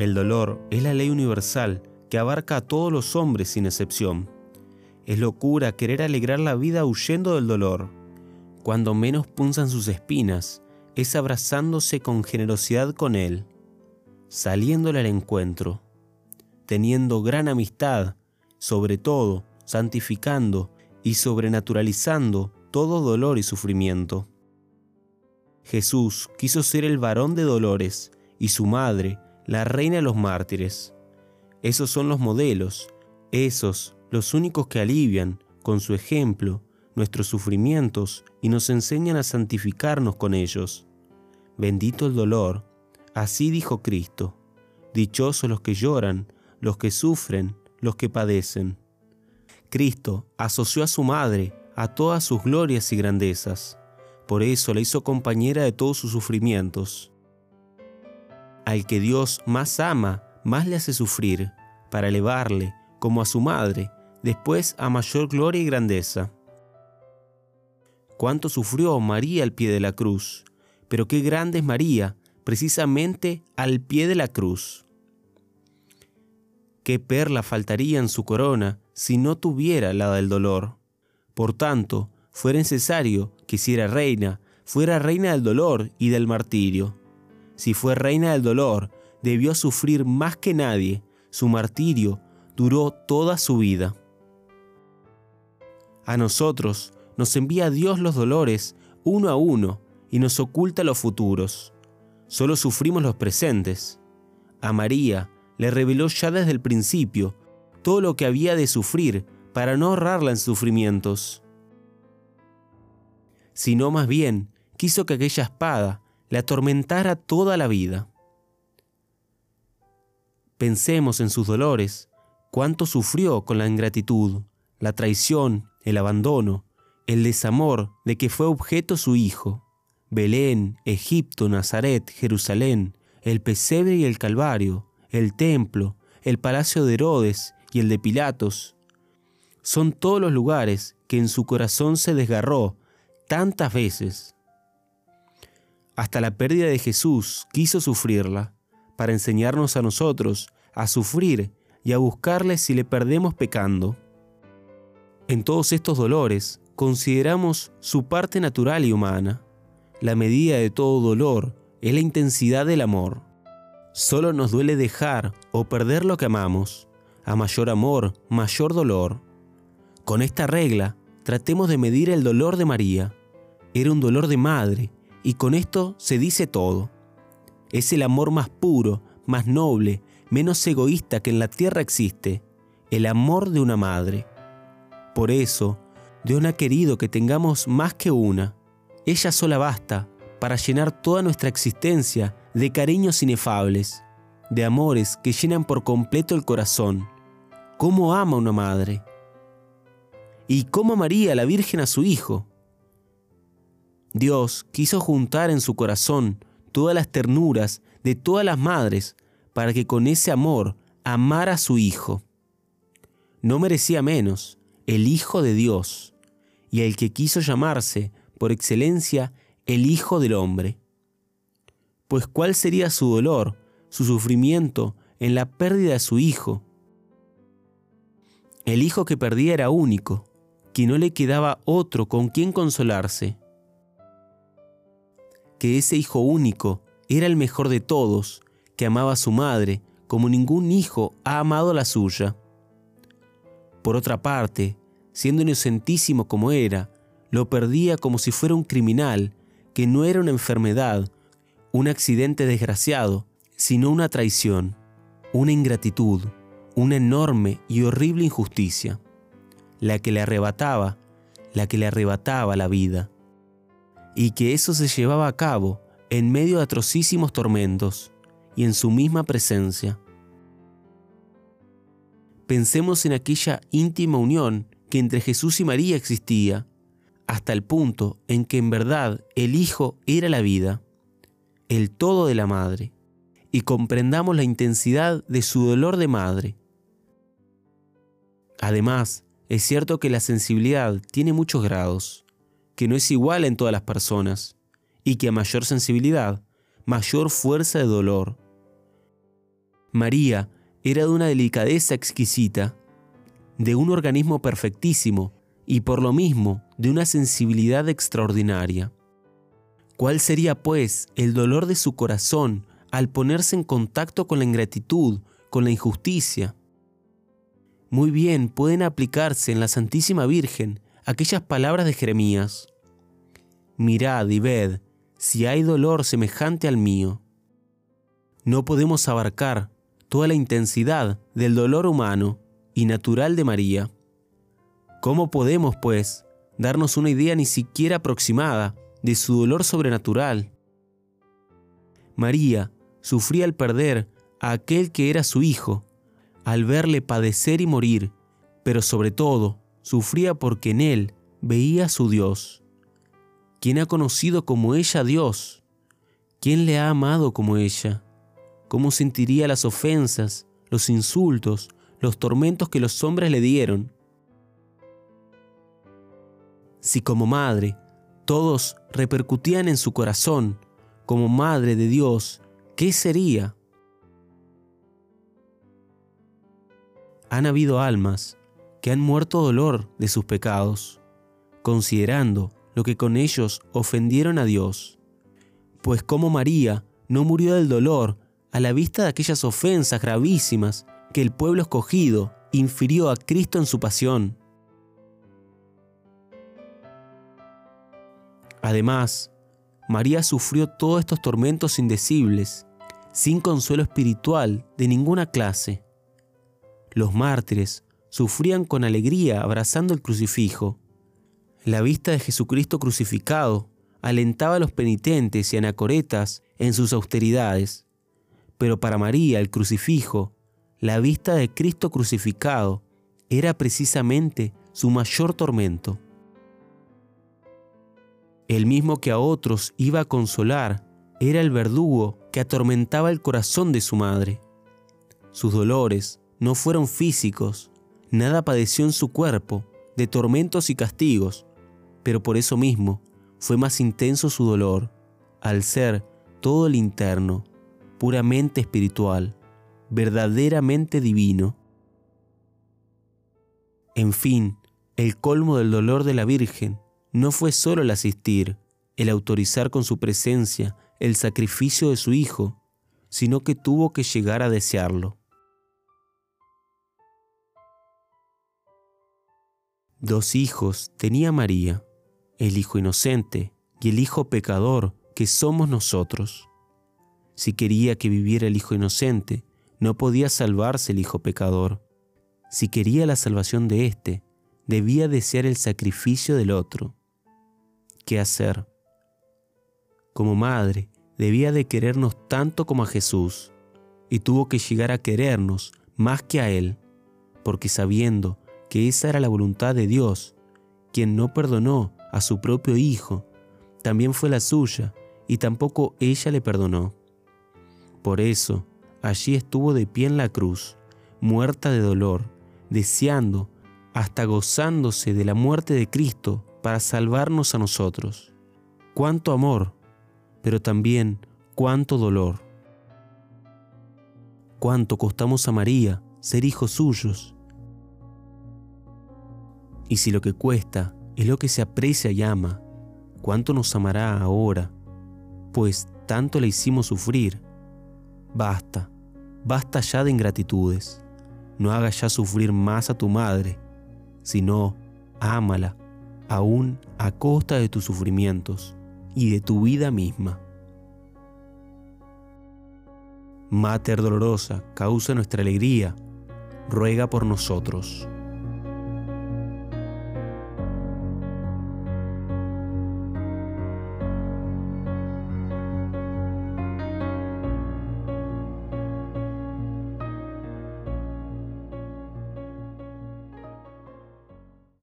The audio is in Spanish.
El dolor es la ley universal que abarca a todos los hombres sin excepción. Es locura querer alegrar la vida huyendo del dolor. Cuando menos punzan sus espinas, es abrazándose con generosidad con él, saliéndole al encuentro, teniendo gran amistad, sobre todo santificando y sobrenaturalizando todo dolor y sufrimiento. Jesús quiso ser el varón de dolores y su madre la reina de los mártires. Esos son los modelos, esos los únicos que alivian, con su ejemplo, nuestros sufrimientos y nos enseñan a santificarnos con ellos. Bendito el dolor, así dijo Cristo. Dichosos los que lloran, los que sufren, los que padecen. Cristo asoció a su madre a todas sus glorias y grandezas. Por eso la hizo compañera de todos sus sufrimientos. Al que Dios más ama, más le hace sufrir, para elevarle, como a su madre, después a mayor gloria y grandeza. Cuánto sufrió María al pie de la cruz, pero qué grande es María, precisamente al pie de la cruz. Qué perla faltaría en su corona si no tuviera la del dolor. Por tanto, fue necesario que si era reina, fuera reina del dolor y del martirio. Si fue reina del dolor, debió sufrir más que nadie. Su martirio duró toda su vida. A nosotros nos envía Dios los dolores uno a uno y nos oculta los futuros. Solo sufrimos los presentes. A María le reveló ya desde el principio todo lo que había de sufrir para no ahorrarla en sufrimientos, sino más bien quiso que aquella espada le atormentara toda la vida. Pensemos en sus dolores, cuánto sufrió con la ingratitud, la traición, el abandono, el desamor de que fue objeto su hijo. Belén, Egipto, Nazaret, Jerusalén, el pesebre y el Calvario, el templo, el palacio de Herodes y el de Pilatos. Son todos los lugares que en su corazón se desgarró tantas veces. Hasta la pérdida de Jesús quiso sufrirla, para enseñarnos a nosotros a sufrir y a buscarle si le perdemos pecando. En todos estos dolores consideramos su parte natural y humana. La medida de todo dolor es la intensidad del amor. Solo nos duele dejar o perder lo que amamos. A mayor amor, mayor dolor. Con esta regla, tratemos de medir el dolor de María. Era un dolor de madre, y con esto se dice todo. Es el amor más puro, más noble, menos egoísta que en la tierra existe, el amor de una madre. Por eso, Dios no ha querido que tengamos más que una. Ella sola basta para llenar toda nuestra existencia de cariños inefables, de amores que llenan por completo el corazón. ¿Cómo ama una madre? ¿Y cómo amaría la Virgen a su Hijo? Dios quiso juntar en su corazón todas las ternuras de todas las madres para que con ese amor amara a su Hijo. No merecía menos, el Hijo de Dios, y el que quiso llamarse, por excelencia, el Hijo del Hombre. Pues cuál sería su dolor, su sufrimiento en la pérdida de su Hijo. El Hijo que perdía era único, que no le quedaba otro con quien consolarse. Que ese Hijo único era el mejor de todos, que amaba a su madre como ningún hijo ha amado a la suya. Por otra parte, siendo inocentísimo como era, lo perdía como si fuera un criminal, que no era una enfermedad, un accidente desgraciado, sino una traición, una ingratitud, una enorme y horrible injusticia, la que le arrebataba, la que le arrebataba la vida, y que eso se llevaba a cabo en medio de atrocísimos tormentos y en su misma presencia. Pensemos en aquella íntima unión que entre Jesús y María existía, hasta el punto en que en verdad el Hijo era la vida, el todo de la Madre, y comprendamos la intensidad de su dolor de madre. Además, es cierto que la sensibilidad tiene muchos grados, que no es igual en todas las personas, y que a mayor sensibilidad, mayor fuerza de dolor. María era de una delicadeza exquisita, de un organismo perfectísimo y por lo mismo de una sensibilidad extraordinaria. ¿Cuál sería, pues, el dolor de su corazón al ponerse en contacto con la ingratitud, con la injusticia? Muy bien pueden aplicarse en la Santísima Virgen aquellas palabras de Jeremías. Mirad y ved si hay dolor semejante al mío. No podemos abarcar toda la intensidad del dolor humano y natural de María. ¿Cómo podemos, pues, darnos una idea ni siquiera aproximada de su dolor sobrenatural? María sufría al perder a aquel que era su hijo, al verle padecer y morir, pero sobre todo sufría porque en él veía a su Dios. ¿Quién ha conocido como ella a Dios? ¿Quién le ha amado como ella? ¿Cómo sentiría las ofensas, los insultos, los tormentos que los hombres le dieron? Si como madre todos repercutían en su corazón, como madre de Dios, ¿qué sería? Han habido almas que han muerto dolor de sus pecados, considerando lo que con ellos ofendieron a Dios. Pues como María no murió del dolor a la vista de aquellas ofensas gravísimas que el pueblo escogido infirió a Cristo en su pasión. Además, María sufrió todos estos tormentos indecibles, sin consuelo espiritual de ninguna clase. Los mártires sufrían con alegría abrazando el crucifijo. La vista de Jesucristo crucificado alentaba a los penitentes y anacoretas en sus austeridades. Pero para María el crucifijo, la vista de Cristo crucificado, era precisamente su mayor tormento. El mismo que a otros iba a consolar era el verdugo que atormentaba el corazón de su madre. Sus dolores no fueron físicos, nada padeció en su cuerpo de tormentos y castigos, pero por eso mismo fue más intenso su dolor, al ser todo el interno, puramente espiritual, verdaderamente divino. En fin, el colmo del dolor de la Virgen no fue solo el asistir, el autorizar con su presencia el sacrificio de su Hijo, sino que tuvo que llegar a desearlo. Dos hijos tenía María, el Hijo inocente y el Hijo pecador que somos nosotros. Si quería que viviera el Hijo inocente, no podía salvarse el Hijo pecador. Si quería la salvación de éste, debía desear el sacrificio del otro. ¿Qué hacer? Como madre, debía de querernos tanto como a Jesús, y tuvo que llegar a querernos más que a Él, porque sabiendo que esa era la voluntad de Dios, quien no perdonó a su propio Hijo, también fue la suya, y tampoco ella le perdonó. Por eso, allí estuvo de pie en la cruz, muerta de dolor, deseando, hasta gozándose de la muerte de Cristo para salvarnos a nosotros. Cuánto amor, pero también cuánto dolor. Cuánto costamos a María ser hijos suyos y si lo que cuesta es lo que se aprecia y ama, ¿cuánto nos amará ahora? Pues tanto le hicimos sufrir. Basta, basta ya de ingratitudes. No hagas ya sufrir más a tu madre, sino ámala, aún a costa de tus sufrimientos y de tu vida misma. Mater dolorosa, causa nuestra alegría, ruega por nosotros.